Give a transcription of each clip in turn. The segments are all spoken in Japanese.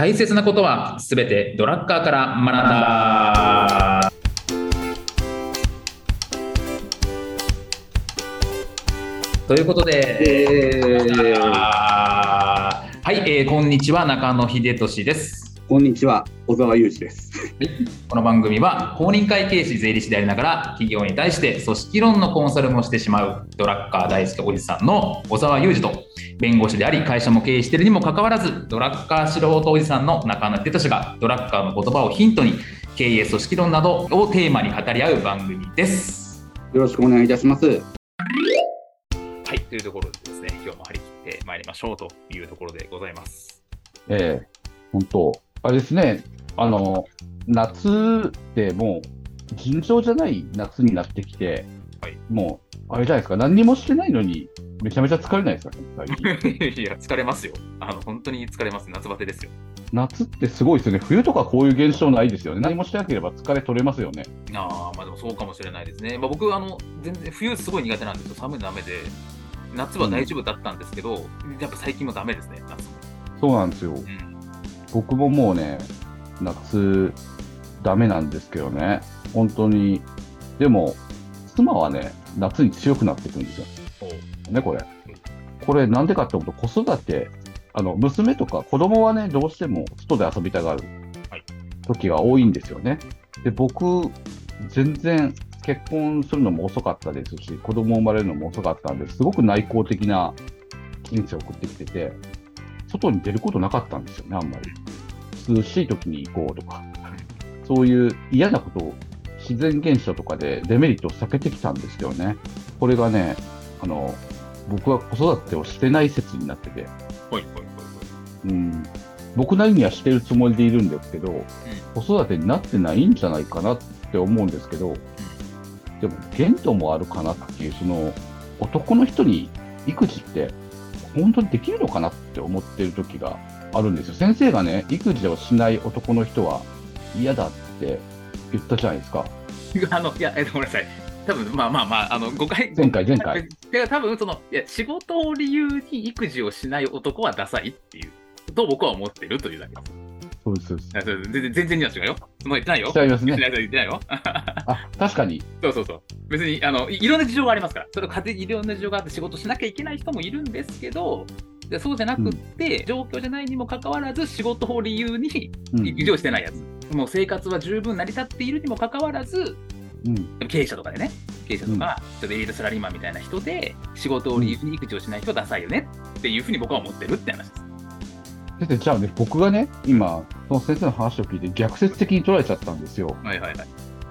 大切なことはすべてドラッカーから学んだ。ということで、はい、えーこんにちは中野秀俊です。こんにちは、小沢裕二です。この番組は公認会計士税理士でありながら企業に対して組織論のコンサルもしてしまうドラッカー大好きおじさんの小沢裕二と弁護士であり会社も経営しているにもかかわらずドラッカー素人おじさんの中野秀俊がドラッカーの言葉をヒントに経営組織論などをテーマに語り合う番組です。よろしくお願いいたします。はい、というところでですね、今日も張り切ってまいりましょうというところでございます。ええ本当、あれですね、あの、夏ってもう、尋常じゃない夏になってきて、はいもう、あれじゃないですか、何にもしてないのに、めちゃめちゃ疲れないですか、最 近いや、疲れますよ。あの、本当に疲れます。夏バテですよ。夏ってすごいですよね、冬とかこういう現象ないですよね、何もしなければ疲れ取れますよね。ああ、まあでもそうかもしれないですね。まあ、僕、あの、全然冬すごい苦手なんですよ。寒いのダメで。夏は大丈夫だったんですけど、やっぱ最近もダメですね、夏も。そうなんですよ。うん。僕ももうね、夏、ダメなんですけどね、本当に。でも、妻はね、夏に強くなっていくんですよ。ね、これ。これ、なんでかって思うと、子育て、あの、娘とか子供はね、どうしても外で遊びたがるはい時が多いんですよね。で、僕、全然結婚するのも遅かったですし、子供生まれるのも遅かったんですごく内向的な人生を送ってきてて、外に出ることなかったんですよね、あんまり。涼しい時に行こうとか、そういう嫌なことを自然現象とかでデメリットを避けてきたんですよね。これがね、あの、僕は子育てをしてない説になってて、ほいほいほいほい。うん、僕なりにはしてるつもりでいるんですけど、子育てになってないんじゃないかなって思うんですけど、でも限度もあるかなっていう、その男の人に育児って本当にできるのかなって思ってる時があるんですよ。先生がね、育児をしない男の人は嫌だって言ったじゃないですか。あの、いや、えごめんなさい。多分まあまあまあ、あの、誤解。前回前回。いや、多分その、いや、仕事を理由に育児をしない男はダサいっていう、と僕は思ってるというだけです。そうです、そうです全然、全然違うよ。その言ってないよ。違いますね言ってない言ってないよ。あ、確かに。そうそうそう。別にあのいいろんな事情がありますから、それを家庭いろんな事情があって仕事しなきゃいけない人もいるんですけど、でそうじゃなくって、状況じゃないにもかかわらず、仕事を理由にうん。育児をしてないやつ、もう生活は十分成り立っているにもかかわらず、うん。経営者とかでね、経営者とか、ちょっとエリートサラリーマンみたいな人で、仕事を理由に育児をしない人はダサいよねっていうふうに僕は思ってるって話です。先生、じゃあね、僕がね、今、その先生の話を聞いて逆説的に捉えちゃったんですよ。はいはいはい。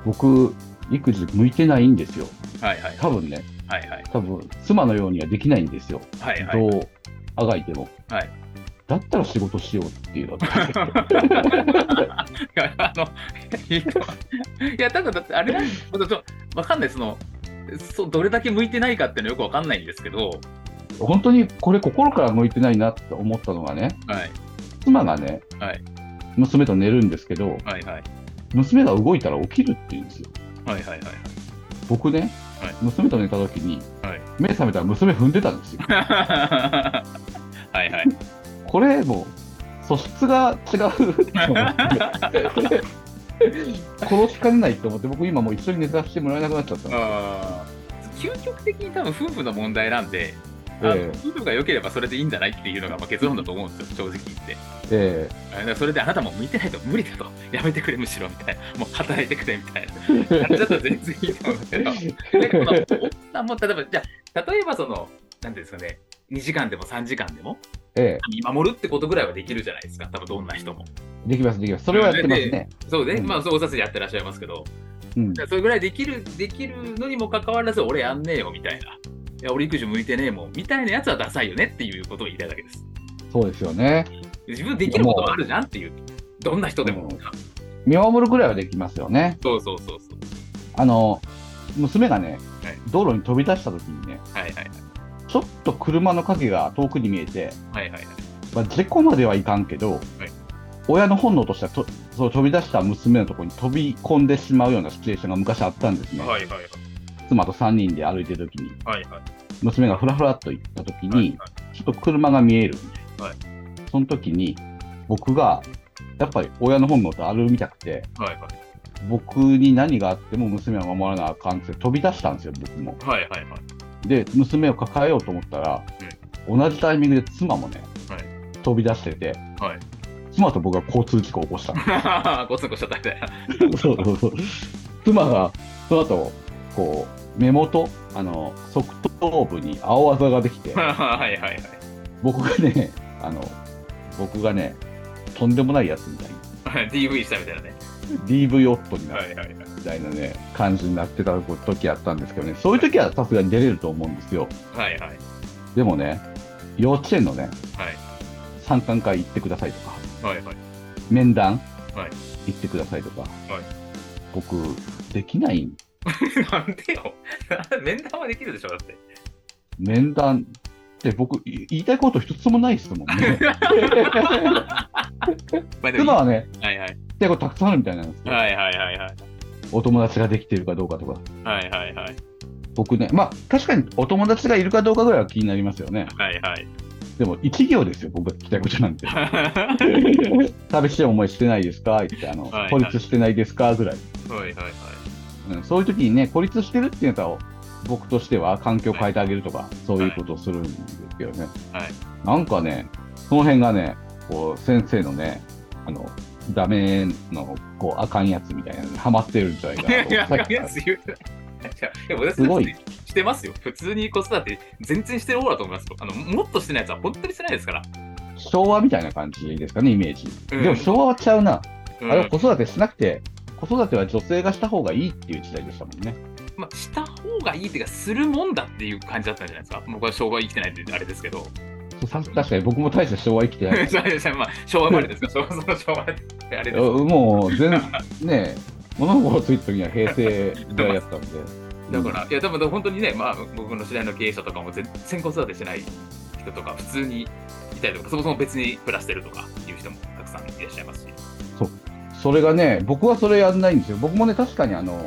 僕、育児向いてないんですよ。はいはい多分ね、はいはい多分妻のようにはできないんですよ。はいはい。どうあがいても。はいだったら仕事しようっていうのは。いや、あの、いや、ただ、だって、あれなんわかんない、その、そうどれだけ向いてないかっていうのはよくわかんないんですけど、本当にこれ心から向いてないなって思ったのがね、はい、妻がね、はい娘と寝るんですけど、はい、はい、娘が動いたら起きるって言うんですよ。はい、はい、はい。僕ね、はい娘と寝た時に、はい目覚めたら娘踏んでたんですよ。はい、はい。これもう素質が違うと思って 殺しかねないと思って僕今もう一緒に寝させてもらえなくなっちゃったのあー究極的に多分夫婦の問題なんで、あのえ夫婦が良ければそれでいいんじゃないっていうのがまあ結論だと思うんですよ、正直言って。えあだからそれであなたも向いてないと無理だと、やめてくれ、むしろみたいな、もう働いてくれみたいな。感じだったら全然いいと思うけど、でこの奥さんも例えば、じゃあ、例えばその、なんていうんですかね、2時間でも3時間でもええ。見守るってことぐらいはできるじゃないですか、多分どんな人も。えできますできます。それはやってますね、そうね、うん。まあ、そうお札でやってらっしゃいますけど、うん。それぐらいできる、できるのにもかかわらず、俺やんねえよみたいな。いや、俺育児向いてねえもんみたいなやつはダサいよねっていうことを言いたいだけです。そうですよね自分できることもあるじゃんっていう。どんな人でも。うん見守るぐらいはできますよねそうそうそうそう。あの娘がね、はい道路に飛び出した時にねはいはいはい。ちょっと車の影が遠くに見えて、はいはいはい。まあ、事故まではいかんけど、親の本能としてはとその飛び出した娘のところに飛び込んでしまうようなシチュエーションが昔あったんですね、はいはいはい。妻と3人で歩いてる時にはいはい。娘がふらふらっと行った時に、はいちょっと車が見えるみたいな、はいその時に僕が、やっぱり親の本能と歩みたくて、はいはい。僕に何があっても娘は守らなあかんって飛び出したんですよ、僕も。はいはいはい。で、娘を抱えようと思ったら、同じタイミングで妻もね、はい飛び出してて、はい妻と僕が交通事故を起こしたのごつんこ しちゃったみたいな。そうそうそう。妻が、その後、こう、目元、あの、側頭部に青あざができて、はいはいはい。僕がね、あの、僕がね、とんでもないやつみたいに、DV したみたいなね。DV 夫になるはいはいはい。みたいなね、感じになってた時あったんですけどね、そういう時はさすがに出れると思うんですよ。はいはい。でもね、幼稚園のね、はい参観会行ってくださいとか、はいはい。面談はい行ってくださいとか、僕、できないん なんでよ。面談はできるでしょ、だって。面談って僕、い言いたいこと一つもないですもんね。まあでも妻はね、はいはい。言いたいことたくさんあるみたいなんですよ。はいはいはいはい。お友達ができているかどうかとか。はいはいはい。僕ね、まあ、確かにお友達がいるかどうかぐらいは気になりますよね。はいはい。でも、一行ですよ、僕が聞きたいことなんて。寂しい思いしてないですか？言って、あの、はいはい孤立してないですか？ぐらい。はいはいはい。うん、そういう時にね、孤立してるっていうのは、僕としては環境を変えてあげるとか、そういうことをするんですけどね。はいなんかね、その辺がね、こう、先生のね、あの、ダメの、こう、あかんやつみたいなのにハマってるんじゃないかなと いや、さっきやつ言う。いやでも私すごいしてますよ。普通に子育て全然してる方だと思いますよ。あの、もっとしてないやつは本当にしてないですから。昭和みたいな感じですかね、イメージ。うんでも昭和はちゃうな。うんあれは子育てしなくて、子育ては女性がした方がいいっていう時代でしたもんね。まあ、した方がいいっていうか、するもんだっていう感じだったんじゃないですか？僕は昭和生きてないってあれですけど。さ確かに僕も大して昭和生きてない。まあ、昭和生まれですか？ら、昭和昭和ってあれです。もう全、ね物心ついた時には平成ぐらいやったんで。だから、いや、多分本当にね、まあ、僕の知り合いの経営者とかも全然子育てしてない人とか、普通にいたりとか、そもそも別に暮らしてるとかいう人もたくさんいらっしゃいますし。それがね、僕はそれやんないんですよ。僕もね、確かにあの、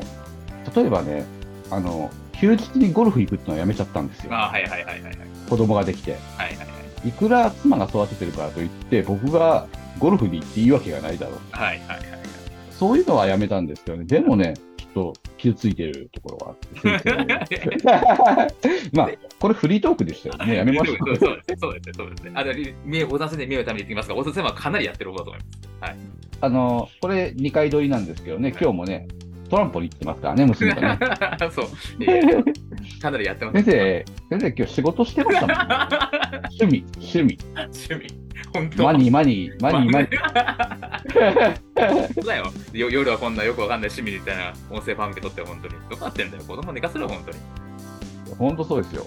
例えばね、あの、休日にゴルフ行くっていうのはやめちゃったんですよ。ああ、はいはいはいはいはい。子供ができて。はいはいはい。いくら妻が育ててるからといって、僕がゴルフに行っていいわけがないだろう。はいはいはい。そういうのはやめたんですけどね。でもね、と傷ついてるところがあって。まあ、これフリートークでしたよね。やめましょう。そうですそうですね、そうですね。あの、目を、小田先生に目をために言ってきますが、小田先生はかなりやってる方だと思います。あの、これ2回撮りなんですけどね、今日もね、トランポリン行ってますからね、娘がね。そう。かなりやってます。先生、先生今日仕事してましたもん、ね。趣味、趣味。趣味。本当マニー、マニー、マニー、マニ そうだよよ。夜はこんなよくわかんない趣味みたいな音声ファン向け撮って本当に。どうなってんだよ。子供寝かせろ、本当に。ー。本当そうですよ。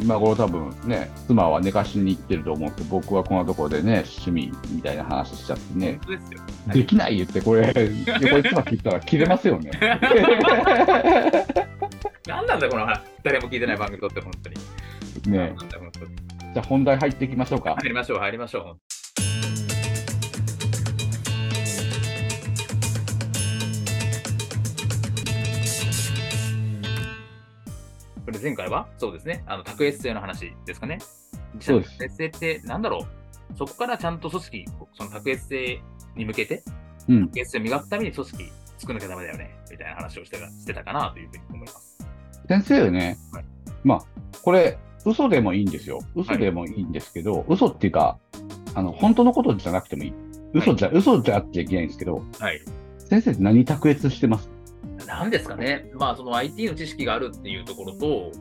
今頃多分ね、妻は寝かしに行ってると思うんですけど、僕はこんなところでね、趣味みたいな話しちゃってねですよ。できない言って、これ、横に妻聞いたら切れますよね。何なんだよ、この話。誰も聞いてない番組撮って、本当に。ね何なんだよ、本当に。じゃあ本題入っていきましょうか。入りましょう、入りましょう。これ前回は？そうですね、あの、卓越性の話ですかね。そうです卓越性ってなんだろう？そこからちゃんと組織、その卓越性に向けて、うん。卓越性を磨くために組織作らなきゃダメだよね、みたいな話をしてたしてたかなというふうに思います。先生ねはい、まあ、これ、嘘でもいいんですよ。嘘でもいいんですけど、嘘っていうか、あの、本当のことじゃなくてもいい。嘘じゃ、嘘じゃあっちゃいけないんですけど、はい。先生って何卓越してます？なんですかね、まあ、その IT の知識があるっていうところと、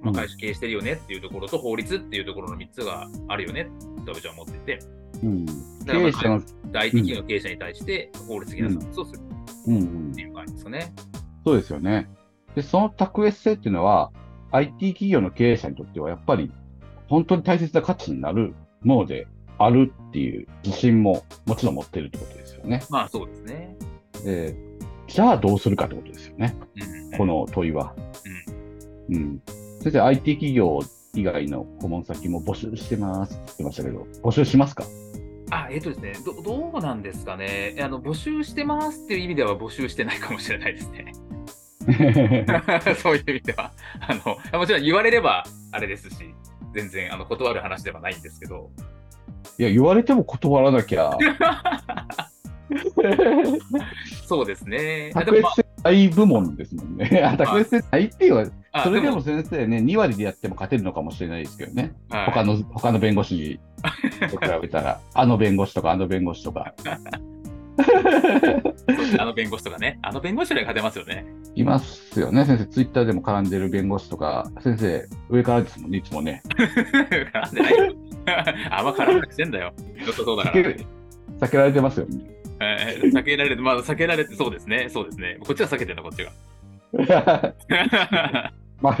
まあ、会社経営してるよねっていうところと、法律っていうところの3つがあるよねと私は思っていて、うん。だからまあ経営者の、IT 企業の経営者に対して法律的なサービスをするうんうんって。いう感じですかね。そうですよね。で、その卓越性っていうのは、IT 企業の経営者にとっては、やっぱり、本当に大切な価値になるものであるっていう自信ももちろん持ってるってことですよね。まあそうですね。で、じゃあどうするかってことですよね。うんこの問いは。うん。先生、IT 企業以外の顧問先も募集してますって言ってましたけど、募集しますか？あ、えっ、とですねど、どうなんですかねあの、募集してますっていう意味では募集してないかもしれないですね。そういう意味では。あの、もちろん言われればあれですし、全然あの断る話ではないんですけど、いや、言われても断らなきゃ。そうですね。で卓越性ない部門ですもんね。あ卓越性ないっていうのは、あそれでも先生ね、2割でやっても勝てるのかもしれないですけどね。はい他の、他の弁護士と比べたら、あの弁護士とか、あの弁護士とか、あの弁護士とかね。あの弁護士より勝てますよね。いますよね。先生、ツイッターでも絡んでる弁護士とか、先生、上からですもんね、いつもね。絡んでないよ。あんま絡むしてんだよ。良さそうだから。避け避けられてますよね。えー避けられて、まあ避けられて、そうですね。そうですね。こっちは避けてんだ、こっちが。まあ、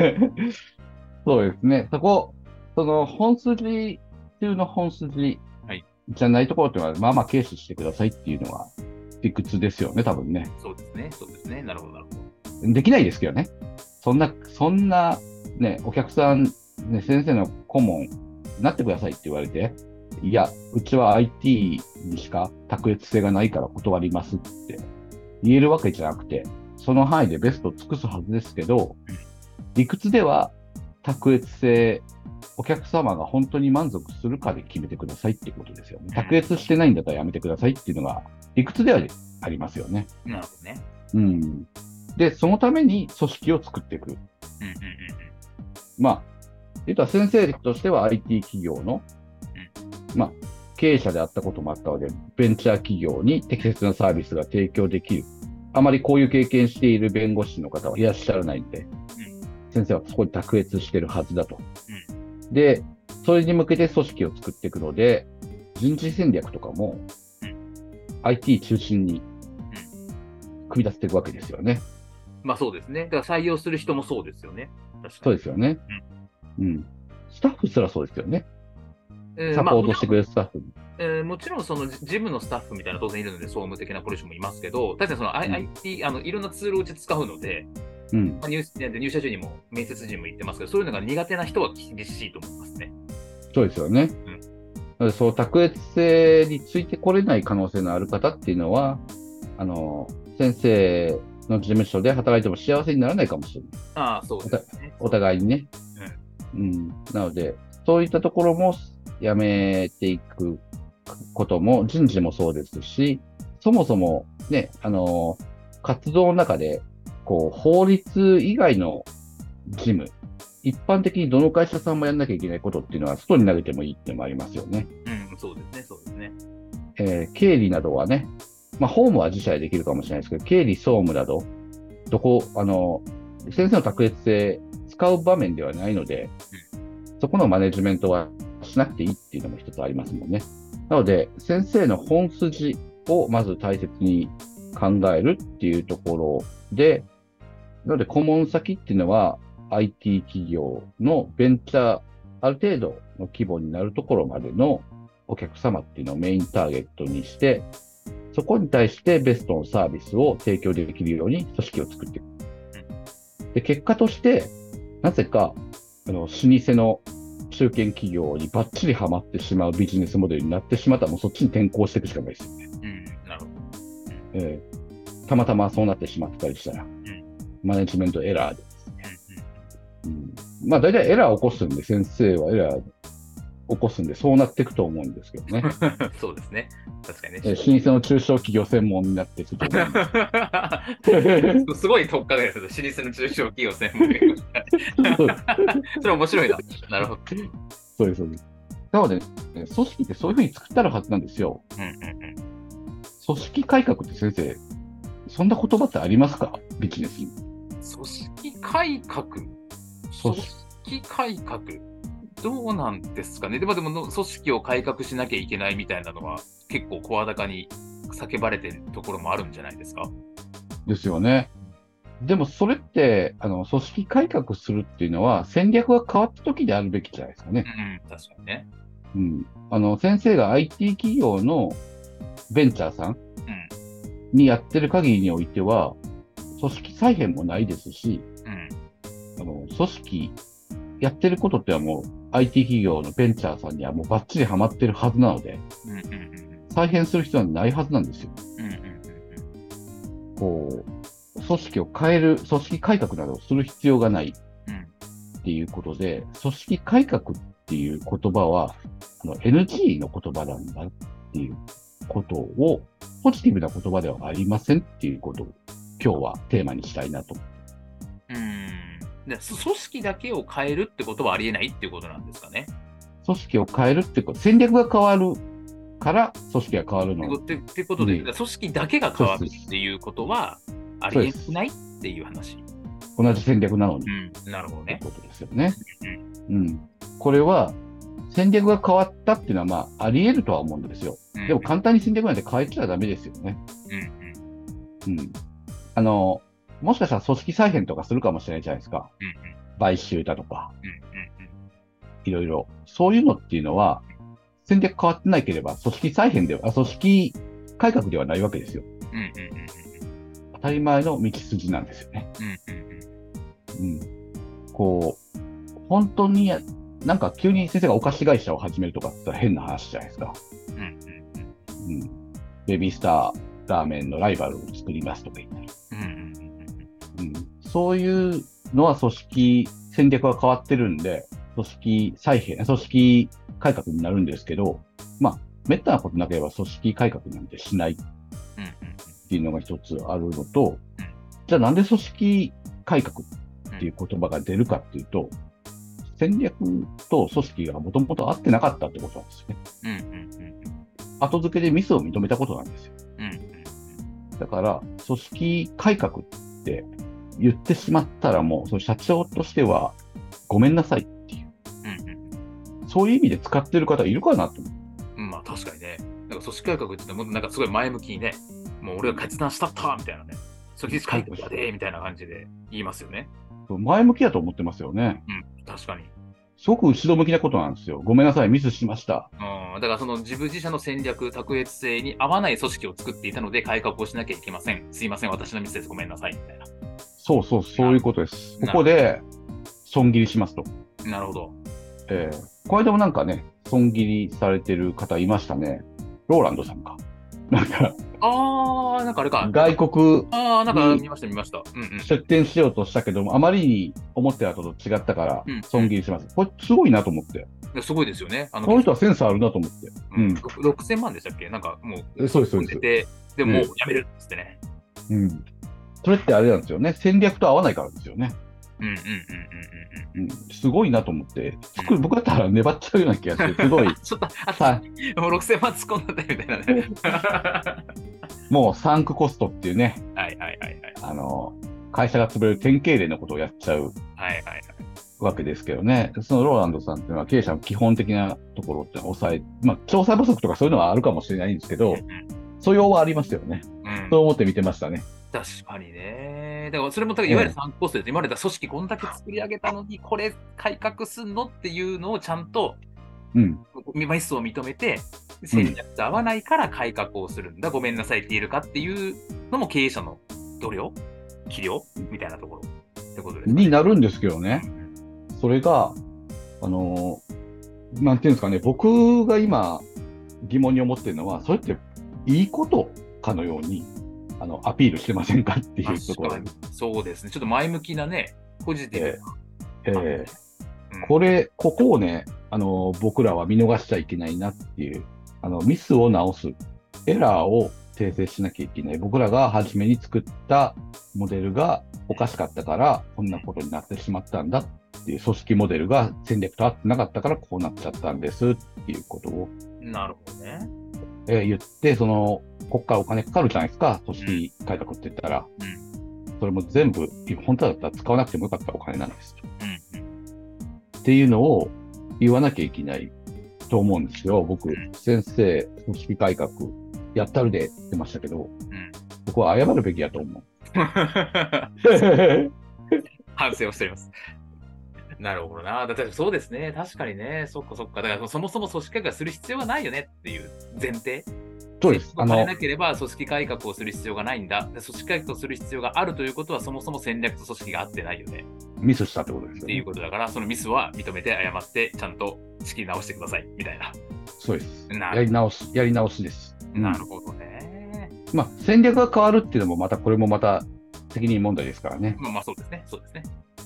そうですね。そこ、その本筋中の本筋はいじゃないところっていうのは、まあまあ軽視してくださいっていうのが理屈ですよね、多分ね。そうですね。そうですね。なるほど、なるほど。できないですけどね。そんな、そんな、ね、お客さん、ね、先生の顧問、なってくださいって言われて、いや、うちは IT にしか卓越性がないから断りますって言えるわけじゃなくて、その範囲でベストを尽くすはずですけど、理屈では卓越性、お客様が本当に満足するかで決めてくださいってことですよね。卓越してないんだったらやめてくださいっていうのが理屈ではありますよね。なるほどね。うん。で、そのために組織を作っていく。うんうんうんまあ、言うと先生としては IT 企業の、まあ、経営者であったこともあったので、ベンチャー企業に適切なサービスが提供できる。あまりこういう経験している弁護士の方はいらっしゃらないんで、先生はそこに卓越してるはずだと。で、それに向けて組織を作っていくので、人事戦略とかもうん IT 中心に組み出していくわけですよね。まあそうですね。だから採用する人もそうですよね。そうですよね。うん。スタッフすらそうですよね。えーサポートしてくれるスタッフ。えーもちろんそのジジムのスタッフみたいな当然いるので、総務的なポジションもいますけど、確かにその、I- うん IT、あのいろんなツールをうち使うので、うん。入入社中にも面接時にも言ってますけど、そういうのが苦手な人は厳しいと思いますね。そうですよね。うん、そう、卓越性についてこれない可能性のある方っていうのは、あの、先生の事務所で働いても幸せにならないかもしれない。ああ、そうですね。お互いにね。うん。なので、そういったところもやめていくことも、人事もそうですし、そもそもね、あの、活動の中で、こう、法律以外の事務、一般的にどの会社さんもやんなきゃいけないことっていうのは、外に投げてもいいっていうのもありますよね。うん、そうですね、そうですね。えー経理などはね、まあ、法務は自社でできるかもしれないですけど、経理、総務など、どこ、あの、先生の卓越性使う場面ではないので、そこのマネジメントはしなくていいっていうのも一つありますもんね。なので、先生の本筋をまず大切に考えるっていうところで、なので、顧問先っていうのは IT 企業のベンチャー、ある程度の規模になるところまでのお客様っていうのをメインターゲットにして、そこに対してベストのサービスを提供できるように組織を作っていく。で、結果として、なぜか、あの、老舗の中堅企業にバッチリハマってしまうビジネスモデルになってしまったら、もうそっちに転向していくしかないですよね。うん、なるほど。えーたまたまそうなってしまったりしたら、マネジメントエラーで。うん、まあ、大体エラー起こすんで、先生はエラー起こすんで、そうなっていくと思うんですけどね。う んそうですね。確かにね。えー老舗の中小企業専門になっていくと思うんです ごい特化です。老舗の中小企業専門 それ面白いな。なるほど。そうです、そうです。なので、ね、組織ってそういうふうに作ってあるはずなんですよ。うんうんうん。組織改革って先生、そんな言葉ってありますか？ビジネスに。組織改革？組組織改革？どうなんですかね？でもでもの組織を改革しなきゃいけないみたいなのは結構声高に叫ばれてるところもあるんじゃないですか？ですよね。でもそれって、あの、組織改革するっていうのは戦略が変わった時であるべきじゃないですかねうん。うん、確かにね。うん。あの、先生が IT 企業のベンチャーさんうん。にやってる限りにおいては、組織再編もないですし、うん。あの、組織やってることってはもう IT 企業のベンチャーさんにはもうバッチリハマってるはずなので、うん。うん。うん。再編する必要はないはずなんですよ。うん。うん。こう、組織を変える、組織改革などをする必要がないうん。っていうことで、組織改革ってっていう言葉は、あの NG の言葉なんだっていうことを、ポジティブな言葉ではありませんっていうことを今日はテーマにしたいなと。うん。組織だけを変えるってことはありえないっていうことなんですかね？組織を変えるってこと、戦略が変わるから組織が変わるの。ってってことで、うん組織だけが変わるっていうことはありえないっていう話。同じ戦略なのに。うん、なるほどね。ことですよね。うん。これは、戦略が変わったっていうのは、まあ、あり得るとは思うんですよ。うんでも、簡単に戦略なんて変えちゃダメですよね。うんうんうん。あの、もしかしたら組織再編とかするかもしれないじゃないですか。うん買収だとか、うんうんいろいろ。そういうのっていうのは、戦略変わってないければ、組織再編では、あ組織改革ではないわけですよ。うんうんうんうん当たり前の道筋なんですよね。うんうんうん。こう、本当にや、なんか急に先生がお菓子会社を始めるとかって言ったら変な話じゃないですか。うんうんうんうん。ベビースターラーメンのライバルを作りますとか言ったら。うんうん。そういうのは組織戦略が変わってるんで、組織再編、組織改革になるんですけど、まあ、めったなことなければ組織改革なんてしないっていうのが一つあるのと、じゃあなんで組織改革っていう言葉が出るかっていうと、戦略と組織がもともと合ってなかったってことなんですよね。後付けでミスを認めたことなんですよ。うんうんだから、組織改革って言ってしまったらもう、その社長としては、ごめんなさいっていう、うんそういう意味で使ってる方いるかなと思う。うんまあ確かにね、なんか組織改革って言ってもなんかすごい前向きにね、もう俺が決断したったみたいなね、組織改革やでみたいな感じで言いますよね。前向きだと思ってますよね。うん、確かに。すごく後ろ向きなことなんですよ。ごめんなさい、ミスしました。うん、だからその自分自社の戦略、卓越性に合わない組織を作っていたので改革をしなきゃいけません。すいません、私のミスです。ごめんなさい。みたいそうそう、そういうことです。なここで、損切りしますと。な。なるほど。えー、この間もなんかね、損切りされてる方いましたね。ローランドさんか。なんか、あー、なんかあれか。外国あー、なんか見ました、見ました。うんうん。出店しようとしたけども、あまりに思ってたのと違ったからうん、損切りします。これすごいなと思って。すごいですよね。あこの人はセンスあるなと思って。うんうん6000万でしたっけ？なんかもう、えそうです、そうです。でて、でもやめるっつってね。うん。それってあれなんですよね。戦略と合わないからですよね。うんうんうんうんうんうん。うん。すごいなと思って。作る僕だったら粘っちゃうような気がして、すごい。あちょっと、あ、はい。もう6000万突っ込んだみたいなね。は もうサンクコストっていうね、いはいはいはい。あの、会社が潰れる典型例のことをやっちゃうはいはいはい。わけですけどね。そのローランドさんっていうのは経営者の基本的なところって抑え、まあ、調査不足とかそういうのはあるかもしれないんですけど、素養はありますよね。うんそう思って見てましたね。確かにね。だからそれも、いわゆるサンクコストです。今までだ組織こんだけ作り上げたのに、これ改革すんのっていうのをちゃんとうん。ミスを認めて、戦略と合わないから改革をするんだ、ごめんなさいって言えるかっていうのも経営者の度量、器量みたいなところってことですかね、になるんですけどね。それが、あのーなんていうんですかね、僕が今疑問に思ってるのは、それっていいことかのように、あの、アピールしてませんかっていうところそうですね。ちょっと前向きなね、ポジティブな。えーうんこれ、ここをね、あの、僕らは見逃しちゃいけないなっていう、あの、ミスを直す、エラーを訂正しなきゃいけない。僕らが初めに作ったモデルがおかしかったから、こんなことになってしまったんだっていう組織モデルが戦略と合ってなかったからこうなっちゃったんですっていうことを、なるほどね。えー言って、その、こっからお金かかるじゃないですか、組織改革って言ったら。それも全部、本当だったら使わなくてもよかったお金なんですと。うんうんっていうのを言わなきゃいけないと思うんですよ。僕ん、先生、組織改革、やったるでって言ってましたけど、うん僕は謝るべきやと思う。反省をしております。なるほどな。だってそうですね。確かにね。そっかそっか。だからそもそも組織改革する必要はないよねっていう前提。そうです。な、ければ組織改革をする必要がないんだ。で組織改革をする必要があるということはそもそも戦略と組織が合ってないよね。ミスしたってことですよっていうね。ことだから、そのミスは認めて謝って、ちゃんと仕切り直してください。みたいな。そうです。なやり直し、やり直しです。うんなるほどね。まあ、戦略が変わるっていうのもまた、これもまた責任問題ですからね。まあまあそうですね。そうですね。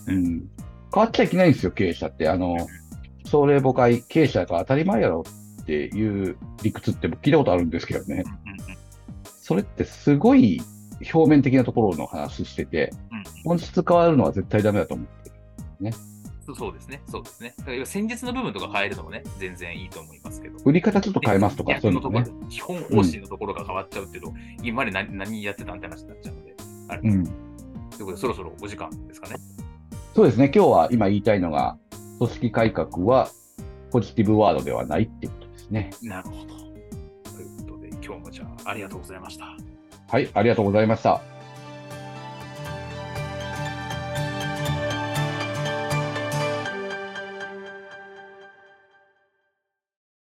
うん。変わっちゃいけないんですよ、経営者って。あの、朝礼誤解、経営者が当たり前やろっていう理屈って聞いたことあるんですけどね。それってすごい表面的なところの話してて、うん本質変わるのは絶対ダメだと思ってる。そうそうですね、そうですね。だから戦術の部分とか変えるのもね、全然いいと思いますけど。売り方ちょっと変えますとか、そういうのね基本方針のところが変わっちゃうっていうと、今まで何何やってたんって話になっちゃうので、あれです。うん。ということで、そろそろお時間ですかね。そうですね。今日は今言いたいのが、組織改革はポジティブワードではないってことですね。なるほど。ということで、今日もじゃあ、ありがとうございました。はい、ありがとうございました。